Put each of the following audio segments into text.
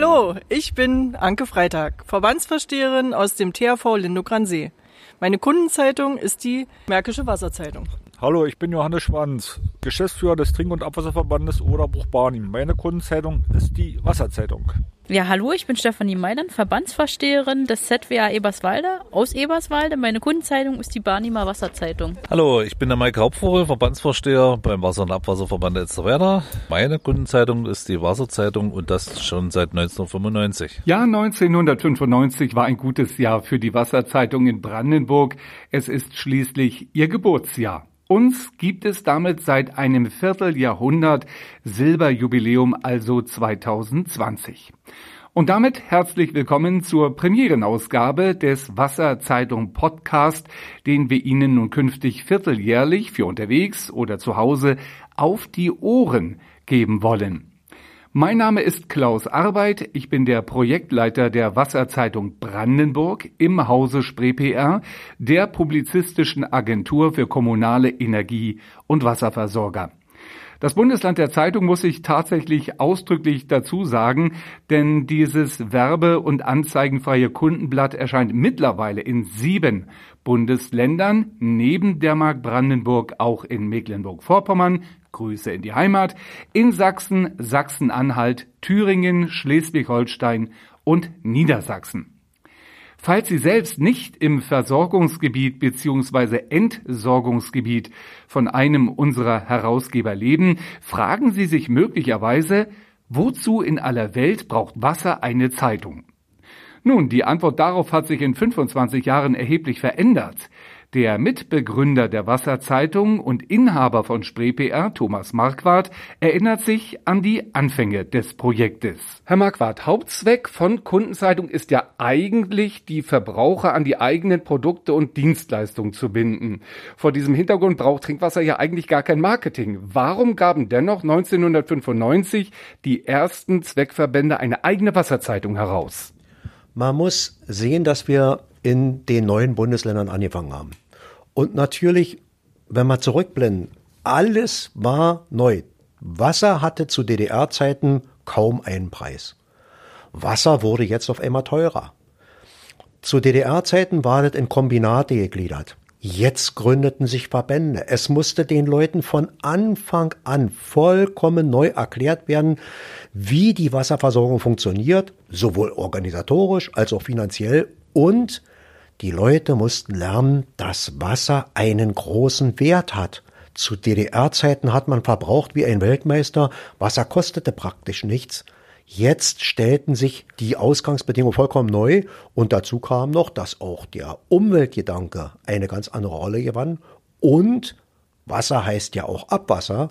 Hallo, ich bin Anke Freitag, Verbandsversteherin aus dem THV Lindow-Gransee. Meine Kundenzeitung ist die Märkische Wasserzeitung. Hallo, ich bin Johannes Schwanz, Geschäftsführer des Trink- und Abwasserverbandes Oderbruch-Barnim. Meine Kundenzeitung ist die Wasserzeitung. Ja, hallo, ich bin Stefanie Meidern, Verbandsvorsteherin des ZWA Eberswalde aus Eberswalde. Meine Kundenzeitung ist die Barnimer Wasserzeitung. Hallo, ich bin der Mike Hauptvogel, Verbandsvorsteher beim Wasser- und Abwasserverband Elsterwerda. Meine Kundenzeitung ist die Wasserzeitung und das schon seit 1995. Ja, 1995 war ein gutes Jahr für die Wasserzeitung in Brandenburg. Es ist schließlich ihr Geburtsjahr. Uns gibt es damit seit einem Vierteljahrhundert Silberjubiläum, also 2020. Und damit herzlich willkommen zur Premierenausgabe des Wasserzeitung Podcast, den wir Ihnen nun künftig vierteljährlich für unterwegs oder zu Hause auf die Ohren geben wollen. Mein Name ist Klaus Arbeit. Ich bin der Projektleiter der Wasserzeitung Brandenburg im Hause Spree PR, der publizistischen Agentur für kommunale Energie- und Wasserversorger. Das Bundesland der Zeitung muss ich tatsächlich ausdrücklich dazu sagen, denn dieses werbe- und anzeigenfreie Kundenblatt erscheint mittlerweile in sieben Bundesländern, neben der Mark Brandenburg auch in Mecklenburg-Vorpommern, Grüße in die Heimat, in Sachsen, Sachsen-Anhalt, Thüringen, Schleswig-Holstein und Niedersachsen. Falls Sie selbst nicht im Versorgungsgebiet bzw. Entsorgungsgebiet von einem unserer Herausgeber leben, fragen Sie sich möglicherweise, wozu in aller Welt braucht Wasser eine Zeitung? Nun, die Antwort darauf hat sich in 25 Jahren erheblich verändert. Der Mitbegründer der Wasserzeitung und Inhaber von Spree PR, Thomas Marquardt, erinnert sich an die Anfänge des Projektes. Herr Marquardt, Hauptzweck von Kundenzeitung ist ja eigentlich, die Verbraucher an die eigenen Produkte und Dienstleistungen zu binden. Vor diesem Hintergrund braucht Trinkwasser ja eigentlich gar kein Marketing. Warum gaben dennoch 1995 die ersten Zweckverbände eine eigene Wasserzeitung heraus? Man muss sehen, dass wir in den neuen Bundesländern angefangen haben. Und natürlich, wenn wir zurückblenden, alles war neu. Wasser hatte zu DDR-Zeiten kaum einen Preis. Wasser wurde jetzt auf einmal teurer. Zu DDR-Zeiten war das in Kombinate gegliedert. Jetzt gründeten sich Verbände. Es musste den Leuten von Anfang an vollkommen neu erklärt werden, wie die Wasserversorgung funktioniert, sowohl organisatorisch als auch finanziell. Und die Leute mussten lernen, dass Wasser einen großen Wert hat. Zu DDR-Zeiten hat man verbraucht wie ein Weltmeister. Wasser kostete praktisch nichts. Jetzt stellten sich die Ausgangsbedingungen vollkommen neu und dazu kam noch, dass auch der Umweltgedanke eine ganz andere Rolle gewann und Wasser heißt ja auch Abwasser,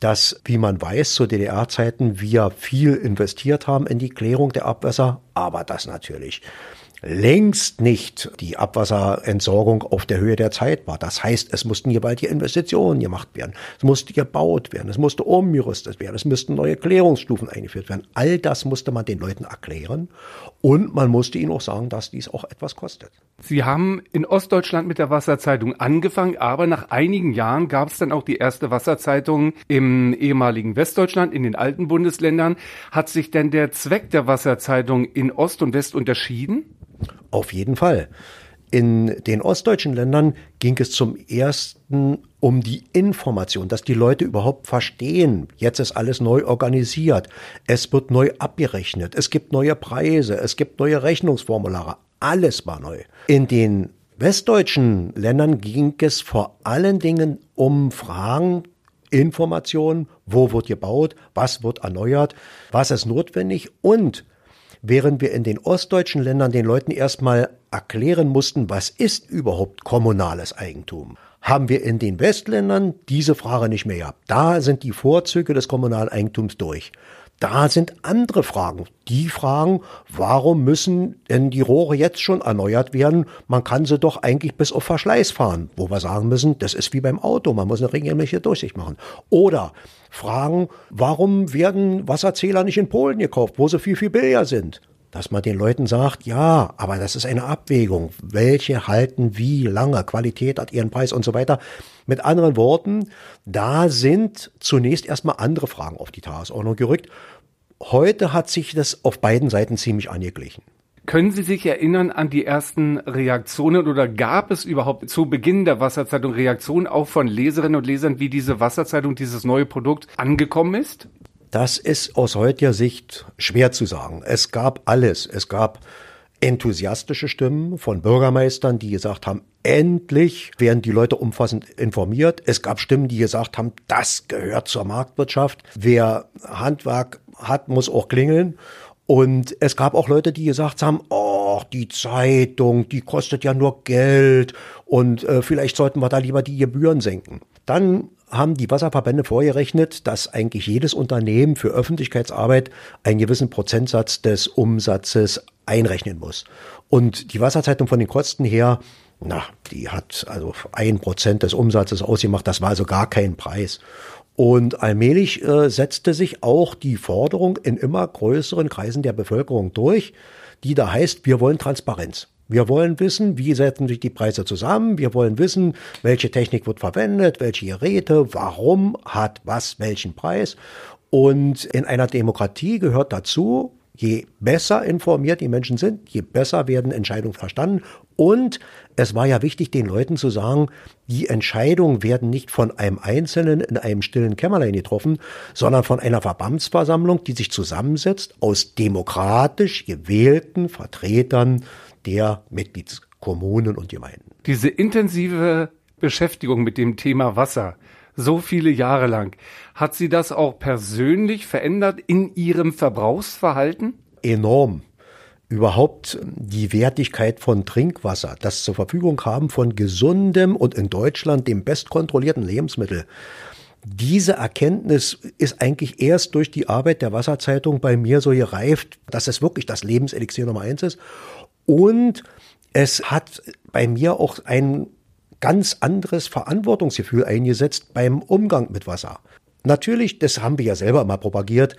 dass, wie man weiß, zu DDR-Zeiten wir viel investiert haben in die Klärung der Abwässer, aber das natürlich längst nicht die Abwasserentsorgung auf der Höhe der Zeit war. Das heißt, es mussten gewaltige Investitionen gemacht werden. Es musste gebaut werden. Es musste umgerüstet werden. Es müssten neue Klärungsstufen eingeführt werden. All das musste man den Leuten erklären. Und man musste ihnen auch sagen, dass dies auch etwas kostet. Sie haben in Ostdeutschland mit der Wasserzeitung angefangen, aber nach einigen Jahren gab es dann auch die erste Wasserzeitung im ehemaligen Westdeutschland, in den alten Bundesländern. Hat sich denn der Zweck der Wasserzeitung in Ost und West unterschieden? Auf jeden Fall. In den ostdeutschen Ländern ging es zum ersten um die Information, dass die Leute überhaupt verstehen, jetzt ist alles neu organisiert, es wird neu abgerechnet, es gibt neue Preise, es gibt neue Rechnungsformulare, alles war neu. In den westdeutschen Ländern ging es vor allen Dingen um Fragen, Informationen, wo wird gebaut, was wird erneuert, was ist notwendig? Und während wir in den ostdeutschen Ländern den Leuten erstmal erklären mussten, was ist überhaupt kommunales Eigentum, haben wir in den Westländern diese Frage nicht mehr gehabt. Da sind die Vorzüge des kommunalen Eigentums durch. Da sind andere Fragen. Die Fragen, warum müssen denn die Rohre jetzt schon erneuert werden? Man kann sie doch eigentlich bis auf Verschleiß fahren, wo wir sagen müssen, das ist wie beim Auto, man muss eine regelmäßige Durchsicht machen. Oder Fragen, warum werden Wasserzähler nicht in Polen gekauft, wo sie viel, viel billiger sind? Dass man den Leuten sagt, ja, aber das ist eine Abwägung. Welche halten wie lange? Qualität hat ihren Preis und so weiter. Mit anderen Worten, da sind zunächst erstmal andere Fragen auf die Tagesordnung gerückt. heute hat sich das auf beiden Seiten ziemlich angeglichen. Können Sie sich erinnern an die ersten Reaktionen oder gab es überhaupt zu Beginn der Wasserzeitung Reaktionen auch von Leserinnen und Lesern, wie diese Wasserzeitung, dieses neue Produkt angekommen ist? Das ist aus heutiger Sicht schwer zu sagen. Es gab alles. Es gab enthusiastische Stimmen von Bürgermeistern, die gesagt haben, endlich werden die Leute umfassend informiert. Es gab Stimmen, die gesagt haben, das gehört zur Marktwirtschaft. Wer Handwerk hat, muss auch klingeln. Und es gab auch Leute, die gesagt haben, oh, die Zeitung, die kostet ja nur Geld und äh, vielleicht sollten wir da lieber die Gebühren senken. Dann haben die Wasserverbände vorgerechnet, dass eigentlich jedes Unternehmen für Öffentlichkeitsarbeit einen gewissen Prozentsatz des Umsatzes einrechnen muss. Und die Wasserzeitung von den Kosten her, na, die hat also ein Prozent des Umsatzes ausgemacht. Das war also gar kein Preis. Und allmählich äh, setzte sich auch die Forderung in immer größeren Kreisen der Bevölkerung durch, die da heißt, wir wollen Transparenz. Wir wollen wissen, wie setzen sich die Preise zusammen. Wir wollen wissen, welche Technik wird verwendet, welche Geräte, warum hat was welchen Preis. Und in einer Demokratie gehört dazu, Je besser informiert die Menschen sind, je besser werden Entscheidungen verstanden. Und es war ja wichtig, den Leuten zu sagen, die Entscheidungen werden nicht von einem Einzelnen in einem stillen Kämmerlein getroffen, sondern von einer Verbandsversammlung, die sich zusammensetzt aus demokratisch gewählten Vertretern der Mitgliedskommunen und Gemeinden. Diese intensive Beschäftigung mit dem Thema Wasser, so viele Jahre lang. Hat sie das auch persönlich verändert in ihrem Verbrauchsverhalten? Enorm. Überhaupt die Wertigkeit von Trinkwasser, das zur Verfügung haben von gesundem und in Deutschland dem bestkontrollierten Lebensmittel. Diese Erkenntnis ist eigentlich erst durch die Arbeit der Wasserzeitung bei mir so gereift, dass es wirklich das Lebenselixier Nummer eins ist. Und es hat bei mir auch einen ganz anderes Verantwortungsgefühl eingesetzt beim Umgang mit Wasser. Natürlich, das haben wir ja selber immer propagiert,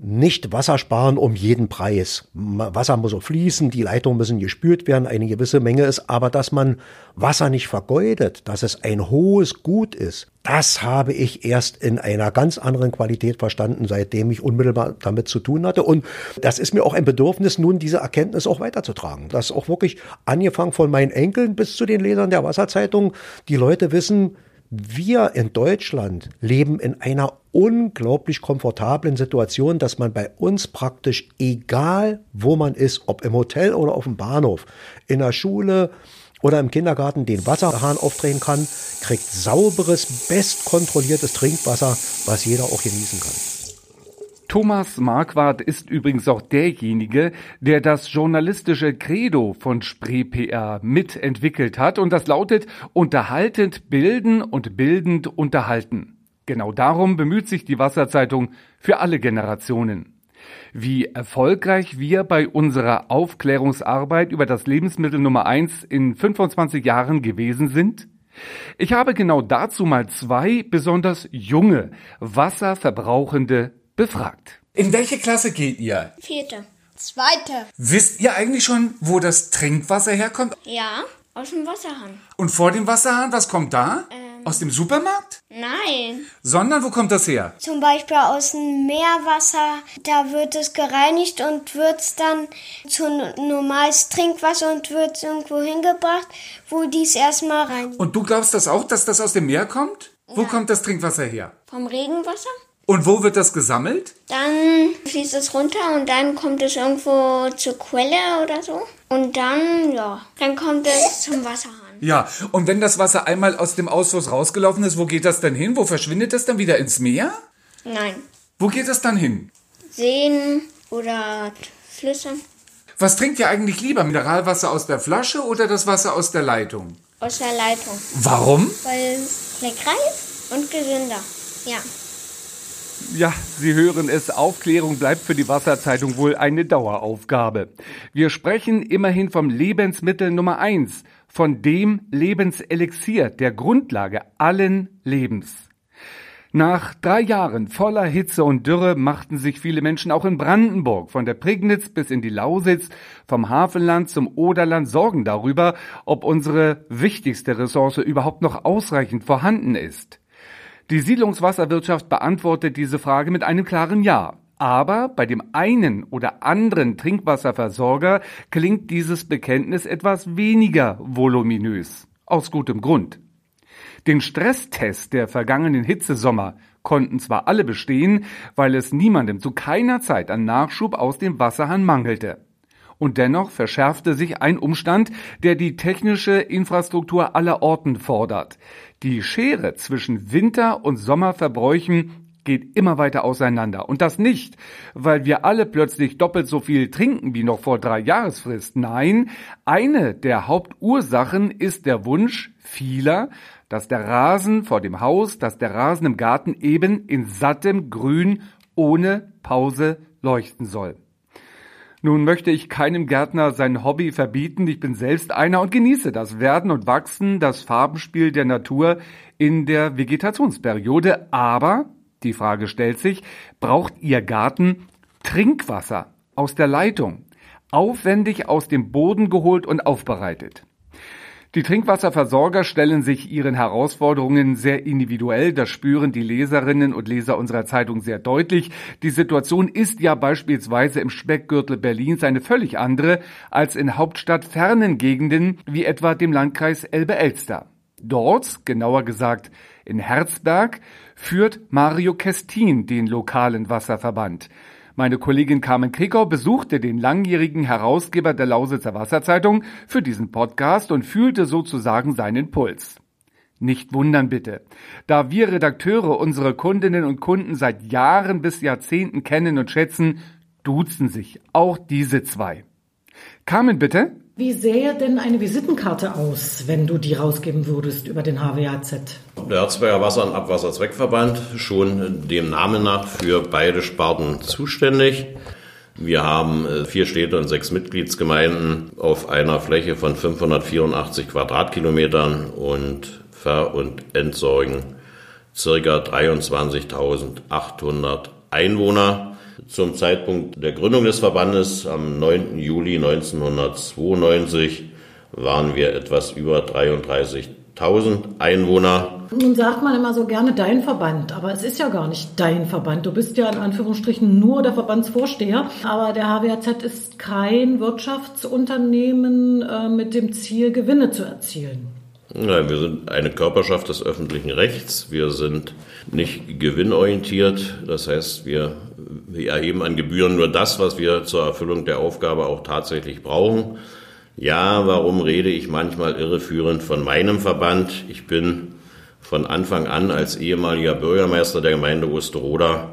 nicht Wasser sparen um jeden Preis. Wasser muss auch fließen, die Leitungen müssen gespült werden, eine gewisse Menge ist, aber dass man Wasser nicht vergeudet, dass es ein hohes Gut ist, das habe ich erst in einer ganz anderen Qualität verstanden, seitdem ich unmittelbar damit zu tun hatte. Und das ist mir auch ein Bedürfnis, nun diese Erkenntnis auch weiterzutragen. Dass auch wirklich angefangen von meinen Enkeln bis zu den Lesern der Wasserzeitung die Leute wissen, wir in Deutschland leben in einer unglaublich komfortablen Situation, dass man bei uns praktisch, egal wo man ist, ob im Hotel oder auf dem Bahnhof, in der Schule oder im Kindergarten den Wasserhahn aufdrehen kann, kriegt sauberes, bestkontrolliertes Trinkwasser, was jeder auch genießen kann. Thomas Marquardt ist übrigens auch derjenige, der das journalistische Credo von Spree PR mitentwickelt hat und das lautet unterhaltend bilden und bildend unterhalten. Genau darum bemüht sich die Wasserzeitung für alle Generationen. Wie erfolgreich wir bei unserer Aufklärungsarbeit über das Lebensmittel Nummer eins in 25 Jahren gewesen sind? Ich habe genau dazu mal zwei besonders junge, wasserverbrauchende befragt. In welche Klasse geht ihr? Vierte. Zweite. Wisst ihr eigentlich schon, wo das Trinkwasser herkommt? Ja, aus dem Wasserhahn. Und vor dem Wasserhahn, was kommt da? Ähm, aus dem Supermarkt? Nein. Sondern wo kommt das her? Zum Beispiel aus dem Meerwasser. Da wird es gereinigt und wird es dann zu normales Trinkwasser und wird irgendwo hingebracht, wo dies erstmal rein. Und du glaubst das auch, dass das aus dem Meer kommt? Wo kommt das Trinkwasser her? Vom Regenwasser? Und wo wird das gesammelt? Dann fließt es runter und dann kommt es irgendwo zur Quelle oder so. Und dann, ja, dann kommt es zum Wasserhahn. Ja, und wenn das Wasser einmal aus dem Ausfluss rausgelaufen ist, wo geht das dann hin? Wo verschwindet das dann wieder ins Meer? Nein. Wo geht das dann hin? Seen oder Flüsse. Was trinkt ihr eigentlich lieber? Mineralwasser aus der Flasche oder das Wasser aus der Leitung? Aus der Leitung. Warum? Weil es leckerer ist und gesünder. Ja. Ja, Sie hören es, Aufklärung bleibt für die Wasserzeitung wohl eine Daueraufgabe. Wir sprechen immerhin vom Lebensmittel Nummer eins, von dem Lebenselixier, der Grundlage allen Lebens. Nach drei Jahren voller Hitze und Dürre machten sich viele Menschen auch in Brandenburg, von der Prignitz bis in die Lausitz, vom Hafenland zum Oderland Sorgen darüber, ob unsere wichtigste Ressource überhaupt noch ausreichend vorhanden ist. Die Siedlungswasserwirtschaft beantwortet diese Frage mit einem klaren Ja. Aber bei dem einen oder anderen Trinkwasserversorger klingt dieses Bekenntnis etwas weniger voluminös. Aus gutem Grund. Den Stresstest der vergangenen Hitzesommer konnten zwar alle bestehen, weil es niemandem zu keiner Zeit an Nachschub aus dem Wasserhahn mangelte. Und dennoch verschärfte sich ein Umstand, der die technische Infrastruktur aller Orten fordert. Die Schere zwischen Winter- und Sommerverbräuchen geht immer weiter auseinander. Und das nicht, weil wir alle plötzlich doppelt so viel trinken wie noch vor drei Jahresfrist. Nein, eine der Hauptursachen ist der Wunsch vieler, dass der Rasen vor dem Haus, dass der Rasen im Garten eben in sattem Grün ohne Pause leuchten soll. Nun möchte ich keinem Gärtner sein Hobby verbieten, ich bin selbst einer und genieße das Werden und Wachsen, das Farbenspiel der Natur in der Vegetationsperiode, aber die Frage stellt sich, braucht Ihr Garten Trinkwasser aus der Leitung, aufwendig aus dem Boden geholt und aufbereitet? Die Trinkwasserversorger stellen sich ihren Herausforderungen sehr individuell. Das spüren die Leserinnen und Leser unserer Zeitung sehr deutlich. Die Situation ist ja beispielsweise im Speckgürtel Berlins eine völlig andere als in hauptstadtfernen Gegenden wie etwa dem Landkreis Elbe-Elster. Dort, genauer gesagt in Herzberg, führt Mario Kestin den lokalen Wasserverband. Meine Kollegin Carmen Krikau besuchte den langjährigen Herausgeber der Lausitzer Wasserzeitung für diesen Podcast und fühlte sozusagen seinen Puls. Nicht wundern bitte. Da wir Redakteure unsere Kundinnen und Kunden seit Jahren bis Jahrzehnten kennen und schätzen, duzen sich auch diese zwei. Carmen bitte. Wie sähe denn eine Visitenkarte aus, wenn du die rausgeben würdest über den HWAZ? Der Herzberger Wasser- und Abwasserzweckverband schon dem Namen nach für beide Sparten zuständig. Wir haben äh, vier Städte und sechs Mitgliedsgemeinden auf einer Fläche von 584 Quadratkilometern und ver- und entsorgen circa 23.800 Einwohner. Zum Zeitpunkt der Gründung des Verbandes am 9. Juli 1992 waren wir etwas über 33.000 Einwohner. Nun sagt man immer so gerne dein Verband, aber es ist ja gar nicht dein Verband. Du bist ja in Anführungsstrichen nur der Verbandsvorsteher, aber der HWAZ ist kein Wirtschaftsunternehmen äh, mit dem Ziel, Gewinne zu erzielen. Nein, wir sind eine Körperschaft des öffentlichen Rechts. Wir sind nicht gewinnorientiert. Das heißt, wir, wir erheben an Gebühren nur das, was wir zur Erfüllung der Aufgabe auch tatsächlich brauchen. Ja, warum rede ich manchmal irreführend von meinem Verband? Ich bin von Anfang an als ehemaliger Bürgermeister der Gemeinde Osterroda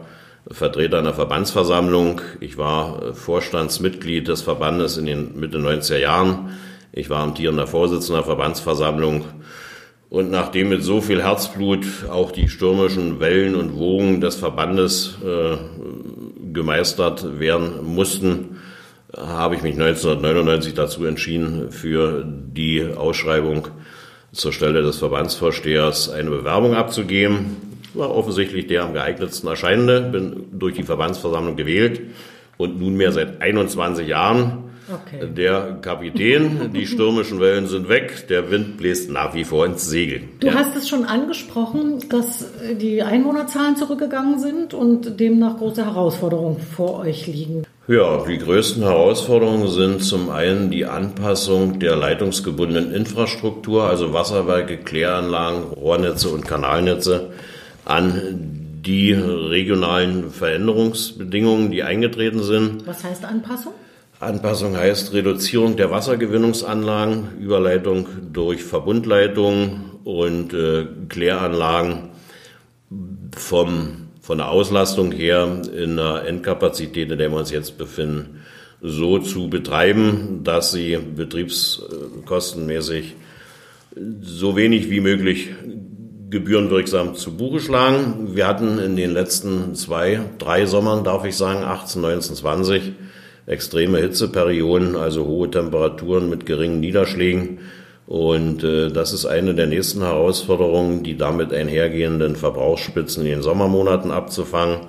Vertreter einer Verbandsversammlung. Ich war Vorstandsmitglied des Verbandes in den Mitte 90er Jahren. Ich war amtierender Vorsitzender der Verbandsversammlung. Und nachdem mit so viel Herzblut auch die stürmischen Wellen und Wogen des Verbandes äh, gemeistert werden mussten, habe ich mich 1999 dazu entschieden, für die Ausschreibung zur Stelle des Verbandsvorstehers eine Bewerbung abzugeben. War offensichtlich der am geeignetsten erscheinende, bin durch die Verbandsversammlung gewählt und nunmehr seit 21 Jahren Okay. Der Kapitän, die stürmischen Wellen sind weg, der Wind bläst nach wie vor ins Segel. Du ja. hast es schon angesprochen, dass die Einwohnerzahlen zurückgegangen sind und demnach große Herausforderungen vor euch liegen. Ja, die größten Herausforderungen sind zum einen die Anpassung der leitungsgebundenen Infrastruktur, also Wasserwerke, Kläranlagen, Rohrnetze und Kanalnetze an die regionalen Veränderungsbedingungen, die eingetreten sind. Was heißt Anpassung? Anpassung heißt Reduzierung der Wassergewinnungsanlagen, Überleitung durch Verbundleitungen und äh, Kläranlagen vom, von der Auslastung her in der Endkapazität, in der wir uns jetzt befinden, so zu betreiben, dass sie betriebskostenmäßig so wenig wie möglich gebührenwirksam zu Buche schlagen. Wir hatten in den letzten zwei, drei Sommern, darf ich sagen, 18, 19, 20, extreme Hitzeperioden, also hohe Temperaturen mit geringen Niederschlägen. Und äh, das ist eine der nächsten Herausforderungen, die damit einhergehenden Verbrauchsspitzen in den Sommermonaten abzufangen.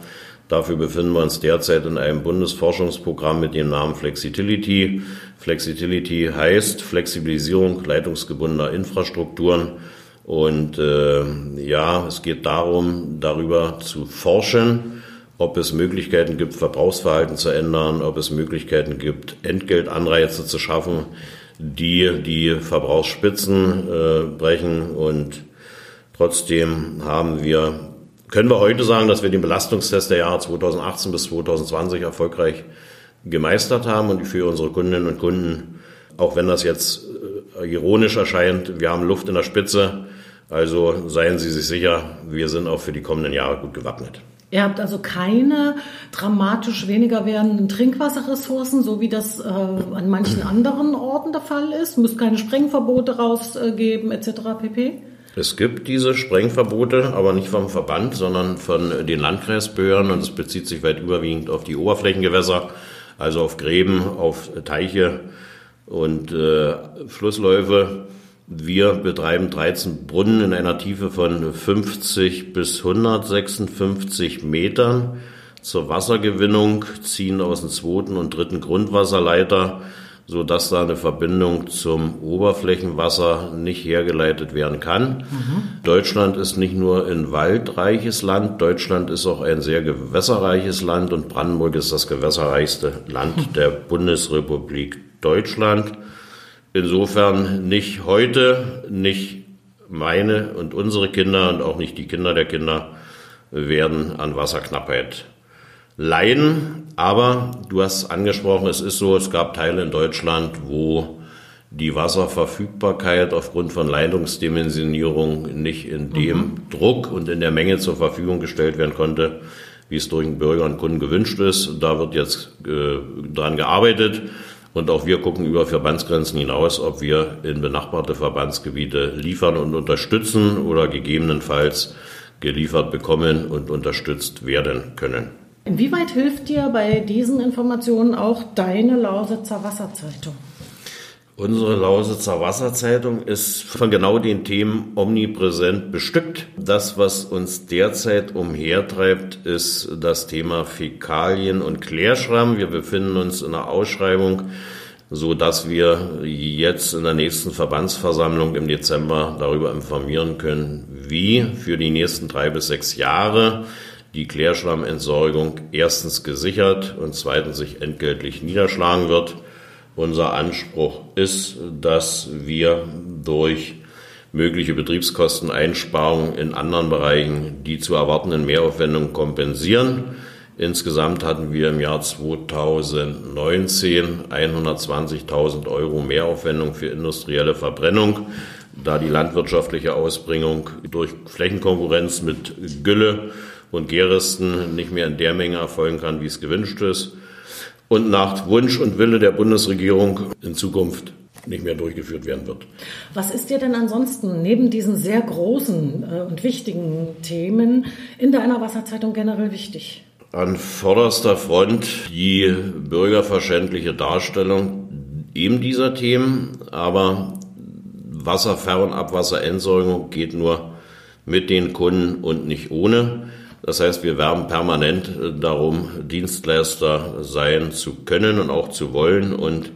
Dafür befinden wir uns derzeit in einem Bundesforschungsprogramm mit dem Namen Flexitility. Flexitility heißt Flexibilisierung leitungsgebundener Infrastrukturen. Und äh, ja, es geht darum, darüber zu forschen, ob es Möglichkeiten gibt, Verbrauchsverhalten zu ändern, ob es Möglichkeiten gibt, Entgeltanreize zu schaffen, die die Verbrauchsspitzen äh, brechen. Und trotzdem haben wir, können wir heute sagen, dass wir den Belastungstest der Jahre 2018 bis 2020 erfolgreich gemeistert haben und für unsere Kundinnen und Kunden, auch wenn das jetzt äh, ironisch erscheint, wir haben Luft in der Spitze. Also seien Sie sich sicher, wir sind auch für die kommenden Jahre gut gewappnet. Ihr habt also keine dramatisch weniger werdenden Trinkwasserressourcen, so wie das äh, an manchen anderen Orten der Fall ist. Müsst keine Sprengverbote rausgeben etc. pp. Es gibt diese Sprengverbote, aber nicht vom Verband, sondern von den Landkreisbehörden und es bezieht sich weit überwiegend auf die Oberflächengewässer, also auf Gräben, auf Teiche und äh, Flussläufe. Wir betreiben 13 Brunnen in einer Tiefe von 50 bis 156 Metern zur Wassergewinnung, ziehen aus dem zweiten und dritten Grundwasserleiter, so dass da eine Verbindung zum Oberflächenwasser nicht hergeleitet werden kann. Mhm. Deutschland ist nicht nur ein waldreiches Land, Deutschland ist auch ein sehr gewässerreiches Land und Brandenburg ist das gewässerreichste Land der Bundesrepublik Deutschland. Insofern nicht heute, nicht meine und unsere Kinder und auch nicht die Kinder der Kinder werden an Wasserknappheit leiden. Aber du hast angesprochen, es ist so, es gab Teile in Deutschland, wo die Wasserverfügbarkeit aufgrund von Leitungsdimensionierung nicht in dem mhm. Druck und in der Menge zur Verfügung gestellt werden konnte, wie es durch den Bürger und Kunden gewünscht ist. Da wird jetzt äh, dran gearbeitet. Und auch wir gucken über Verbandsgrenzen hinaus, ob wir in benachbarte Verbandsgebiete liefern und unterstützen oder gegebenenfalls geliefert bekommen und unterstützt werden können. Inwieweit hilft dir bei diesen Informationen auch deine Lausitzer Wasserzeitung? Unsere Lausitzer Wasserzeitung ist von genau den Themen omnipräsent bestückt. Das, was uns derzeit umhertreibt, ist das Thema Fäkalien und Klärschramm. Wir befinden uns in einer Ausschreibung, so dass wir jetzt in der nächsten Verbandsversammlung im Dezember darüber informieren können, wie für die nächsten drei bis sechs Jahre die Klärschrammentsorgung erstens gesichert und zweitens sich entgeltlich niederschlagen wird. Unser Anspruch ist, dass wir durch mögliche Betriebskosteneinsparungen in anderen Bereichen die zu erwartenden Mehraufwendungen kompensieren. Insgesamt hatten wir im Jahr 2019 120.000 Euro Mehraufwendung für industrielle Verbrennung, da die landwirtschaftliche Ausbringung durch Flächenkonkurrenz mit Gülle und Gärresten nicht mehr in der Menge erfolgen kann, wie es gewünscht ist und nach Wunsch und Wille der Bundesregierung in Zukunft nicht mehr durchgeführt werden wird. Was ist dir denn ansonsten neben diesen sehr großen äh, und wichtigen Themen in deiner Wasserzeitung generell wichtig? An vorderster Front die bürgerverständliche Darstellung eben dieser Themen, aber Wasserver- und Abwasserentsorgung geht nur mit den Kunden und nicht ohne. Das heißt, wir werben permanent äh, darum, Dienstleister sein zu können und auch zu wollen. Und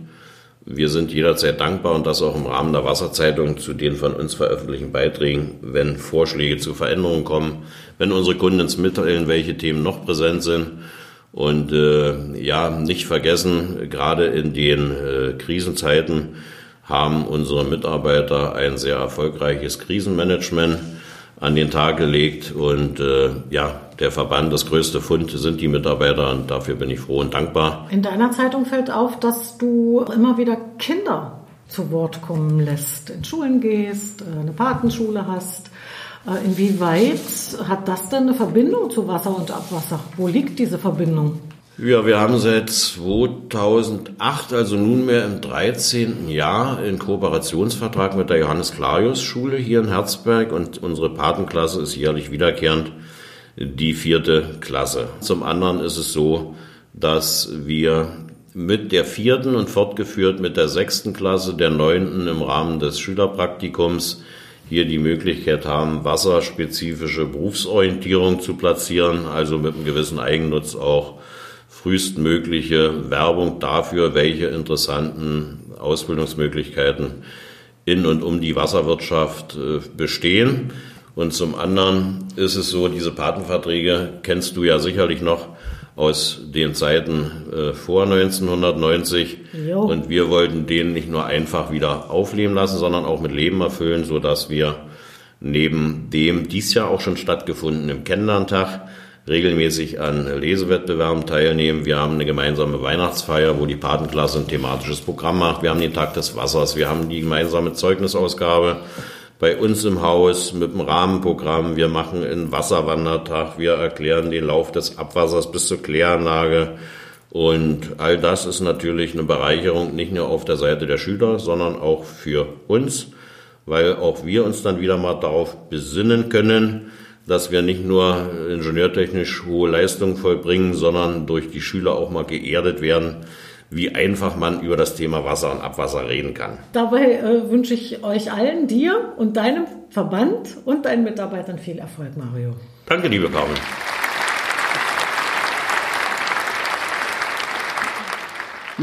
wir sind jederzeit dankbar und das auch im Rahmen der Wasserzeitung zu den von uns veröffentlichten Beiträgen, wenn Vorschläge zu Veränderungen kommen, wenn unsere Kunden uns mitteilen, welche Themen noch präsent sind. Und äh, ja, nicht vergessen, gerade in den äh, Krisenzeiten haben unsere Mitarbeiter ein sehr erfolgreiches Krisenmanagement an den Tag gelegt. Und äh, ja, der Verband, das größte Fund sind die Mitarbeiter und dafür bin ich froh und dankbar. In deiner Zeitung fällt auf, dass du immer wieder Kinder zu Wort kommen lässt, in Schulen gehst, äh, eine Patenschule hast. Äh, inwieweit hat das denn eine Verbindung zu Wasser und Abwasser? Wo liegt diese Verbindung? Ja, wir haben seit 2008, also nunmehr im 13. Jahr, einen Kooperationsvertrag mit der Johannes Clarius Schule hier in Herzberg und unsere Patenklasse ist jährlich wiederkehrend die vierte Klasse. Zum anderen ist es so, dass wir mit der vierten und fortgeführt mit der sechsten Klasse, der neunten im Rahmen des Schülerpraktikums hier die Möglichkeit haben, wasserspezifische Berufsorientierung zu platzieren, also mit einem gewissen Eigennutz auch frühestmögliche Werbung dafür, welche interessanten Ausbildungsmöglichkeiten in und um die Wasserwirtschaft äh, bestehen. Und zum anderen ist es so, diese Patenverträge kennst du ja sicherlich noch aus den Zeiten äh, vor 1990. Jo. Und wir wollten den nicht nur einfach wieder aufleben lassen, sondern auch mit Leben erfüllen, so dass wir neben dem dies Jahr auch schon stattgefundenen Kennenlerntag regelmäßig an Lesewettbewerben teilnehmen. Wir haben eine gemeinsame Weihnachtsfeier, wo die Patenklasse ein thematisches Programm macht. Wir haben den Tag des Wassers. Wir haben die gemeinsame Zeugnisausgabe bei uns im Haus mit dem Rahmenprogramm. Wir machen einen Wasserwandertag. Wir erklären den Lauf des Abwassers bis zur Kläranlage. Und all das ist natürlich eine Bereicherung, nicht nur auf der Seite der Schüler, sondern auch für uns, weil auch wir uns dann wieder mal darauf besinnen können, dass wir nicht nur ingenieurtechnisch hohe Leistungen vollbringen, sondern durch die Schüler auch mal geerdet werden, wie einfach man über das Thema Wasser und Abwasser reden kann. Dabei äh, wünsche ich euch allen, dir und deinem Verband und deinen Mitarbeitern viel Erfolg, Mario. Danke, liebe Carmen.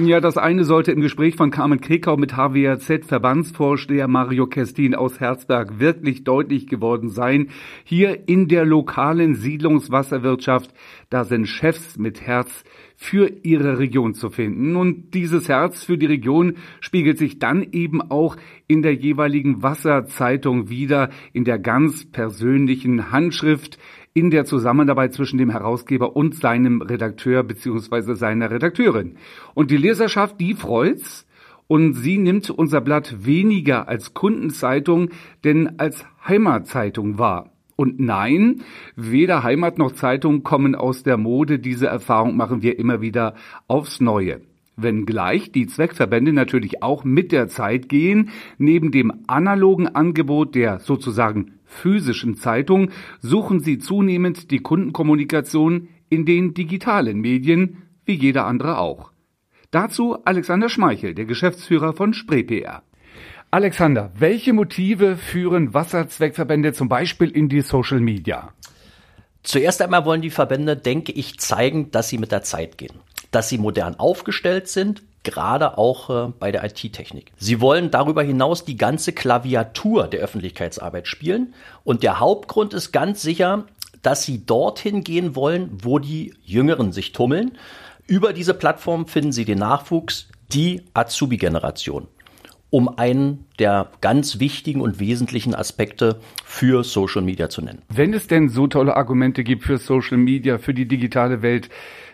Ja, das eine sollte im Gespräch von Carmen Krekau mit HWAZ Verbandsvorsteher Mario Kestin aus Herzberg wirklich deutlich geworden sein. Hier in der lokalen Siedlungswasserwirtschaft, da sind Chefs mit Herz für ihre Region zu finden. Und dieses Herz für die Region spiegelt sich dann eben auch in der jeweiligen Wasserzeitung wieder, in der ganz persönlichen Handschrift, in der Zusammenarbeit zwischen dem Herausgeber und seinem Redakteur bzw. seiner Redakteurin. Und die Leserschaft, die freut's. Und sie nimmt unser Blatt weniger als Kundenzeitung, denn als Heimatzeitung wahr. Und nein, weder Heimat noch Zeitung kommen aus der Mode. Diese Erfahrung machen wir immer wieder aufs Neue. Wenngleich die Zweckverbände natürlich auch mit der Zeit gehen, neben dem analogen Angebot der sozusagen physischen Zeitung suchen sie zunehmend die Kundenkommunikation in den digitalen Medien, wie jeder andere auch. Dazu Alexander Schmeichel, der Geschäftsführer von SpreePR. Alexander, welche Motive führen Wasserzweckverbände zum Beispiel in die Social Media? Zuerst einmal wollen die Verbände, denke ich, zeigen, dass sie mit der Zeit gehen, dass sie modern aufgestellt sind, gerade auch äh, bei der IT-Technik. Sie wollen darüber hinaus die ganze Klaviatur der Öffentlichkeitsarbeit spielen und der Hauptgrund ist ganz sicher, dass sie dorthin gehen wollen, wo die Jüngeren sich tummeln. Über diese Plattform finden sie den Nachwuchs, die Azubi-Generation um einen der ganz wichtigen und wesentlichen Aspekte für Social Media zu nennen. Wenn es denn so tolle Argumente gibt für Social Media, für die digitale Welt,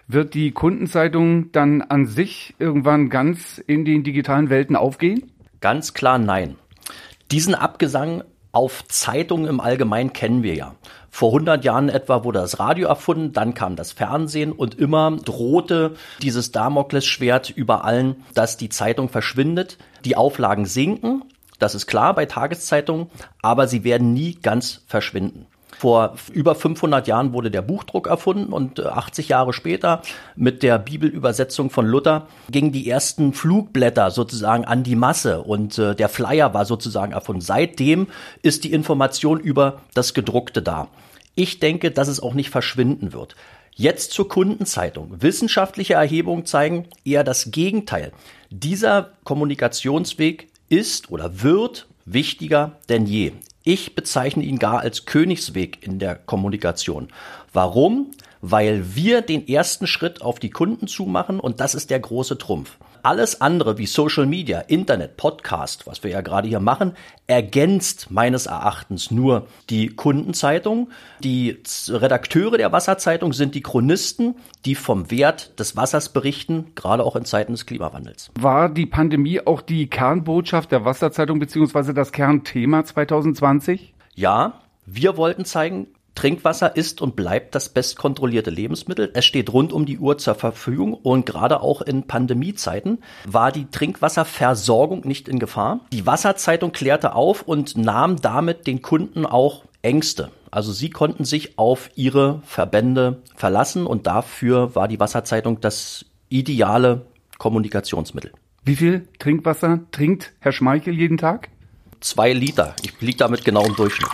wird die Kundenzeitung dann an sich irgendwann ganz in den digitalen Welten aufgehen? Ganz klar nein. Diesen Abgesang auf Zeitungen im Allgemeinen kennen wir ja. Vor 100 Jahren etwa wurde das Radio erfunden, dann kam das Fernsehen und immer drohte dieses Damoklesschwert über allen, dass die Zeitung verschwindet. Die Auflagen sinken, das ist klar bei Tageszeitungen, aber sie werden nie ganz verschwinden. Vor über 500 Jahren wurde der Buchdruck erfunden und 80 äh, Jahre später mit der Bibelübersetzung von Luther gingen die ersten Flugblätter sozusagen an die Masse und äh, der Flyer war sozusagen erfunden. Seitdem ist die Information über das Gedruckte da. Ich denke, dass es auch nicht verschwinden wird. Jetzt zur Kundenzeitung. Wissenschaftliche Erhebungen zeigen eher das Gegenteil. Dieser Kommunikationsweg ist oder wird wichtiger denn je. Ich bezeichne ihn gar als Königsweg in der Kommunikation. Warum? Weil wir den ersten Schritt auf die Kunden zumachen und das ist der große Trumpf. Alles andere wie Social Media, Internet, Podcast, was wir ja gerade hier machen, ergänzt meines Erachtens nur die Kundenzeitung. Die Redakteure der Wasserzeitung sind die Chronisten, die vom Wert des Wassers berichten, gerade auch in Zeiten des Klimawandels. War die Pandemie auch die Kernbotschaft der Wasserzeitung beziehungsweise das Kernthema 2020? Ja, wir wollten zeigen, Trinkwasser ist und bleibt das bestkontrollierte Lebensmittel. Es steht rund um die Uhr zur Verfügung und gerade auch in Pandemiezeiten war die Trinkwasserversorgung nicht in Gefahr. Die Wasserzeitung klärte auf und nahm damit den Kunden auch Ängste. Also sie konnten sich auf ihre Verbände verlassen und dafür war die Wasserzeitung das ideale Kommunikationsmittel. Wie viel Trinkwasser trinkt Herr Schmeichel jeden Tag? Zwei Liter. Ich liege damit genau im Durchschnitt.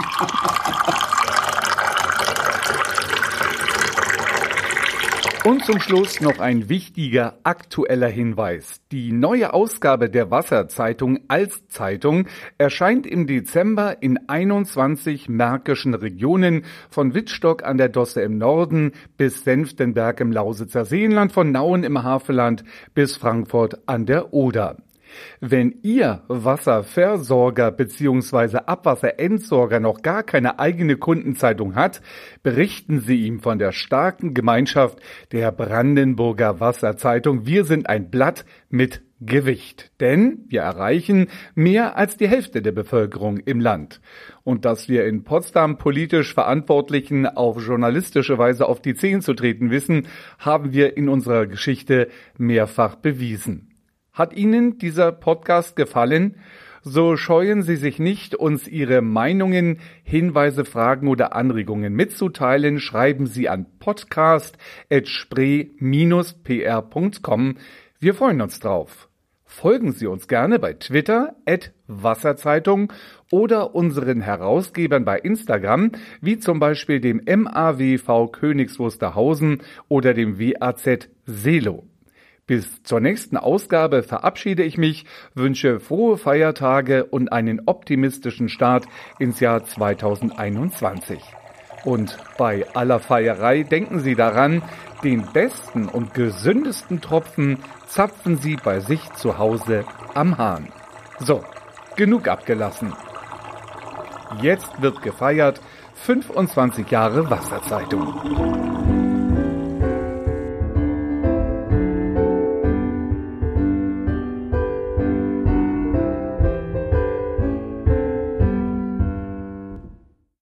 Und zum Schluss noch ein wichtiger aktueller Hinweis. Die neue Ausgabe der Wasserzeitung als Zeitung erscheint im Dezember in 21 märkischen Regionen von Wittstock an der Dosse im Norden bis Senftenberg im Lausitzer Seenland, von Nauen im Havelland bis Frankfurt an der Oder. Wenn Ihr Wasserversorger bzw. Abwasserentsorger noch gar keine eigene Kundenzeitung hat, berichten Sie ihm von der starken Gemeinschaft der Brandenburger Wasserzeitung. Wir sind ein Blatt mit Gewicht, denn wir erreichen mehr als die Hälfte der Bevölkerung im Land. Und dass wir in Potsdam politisch Verantwortlichen auf journalistische Weise auf die Zehen zu treten wissen, haben wir in unserer Geschichte mehrfach bewiesen. Hat Ihnen dieser Podcast gefallen? So scheuen Sie sich nicht, uns Ihre Meinungen, Hinweise, Fragen oder Anregungen mitzuteilen. Schreiben Sie an podcast.spree-pr.com. Wir freuen uns drauf. Folgen Sie uns gerne bei Twitter at Wasserzeitung oder unseren Herausgebern bei Instagram, wie zum Beispiel dem MAWV Königs Wusterhausen oder dem WAZ Selo. Bis zur nächsten Ausgabe verabschiede ich mich, wünsche frohe Feiertage und einen optimistischen Start ins Jahr 2021. Und bei aller Feierei denken Sie daran, den besten und gesündesten Tropfen zapfen Sie bei sich zu Hause am Hahn. So, genug abgelassen. Jetzt wird gefeiert 25 Jahre Wasserzeitung.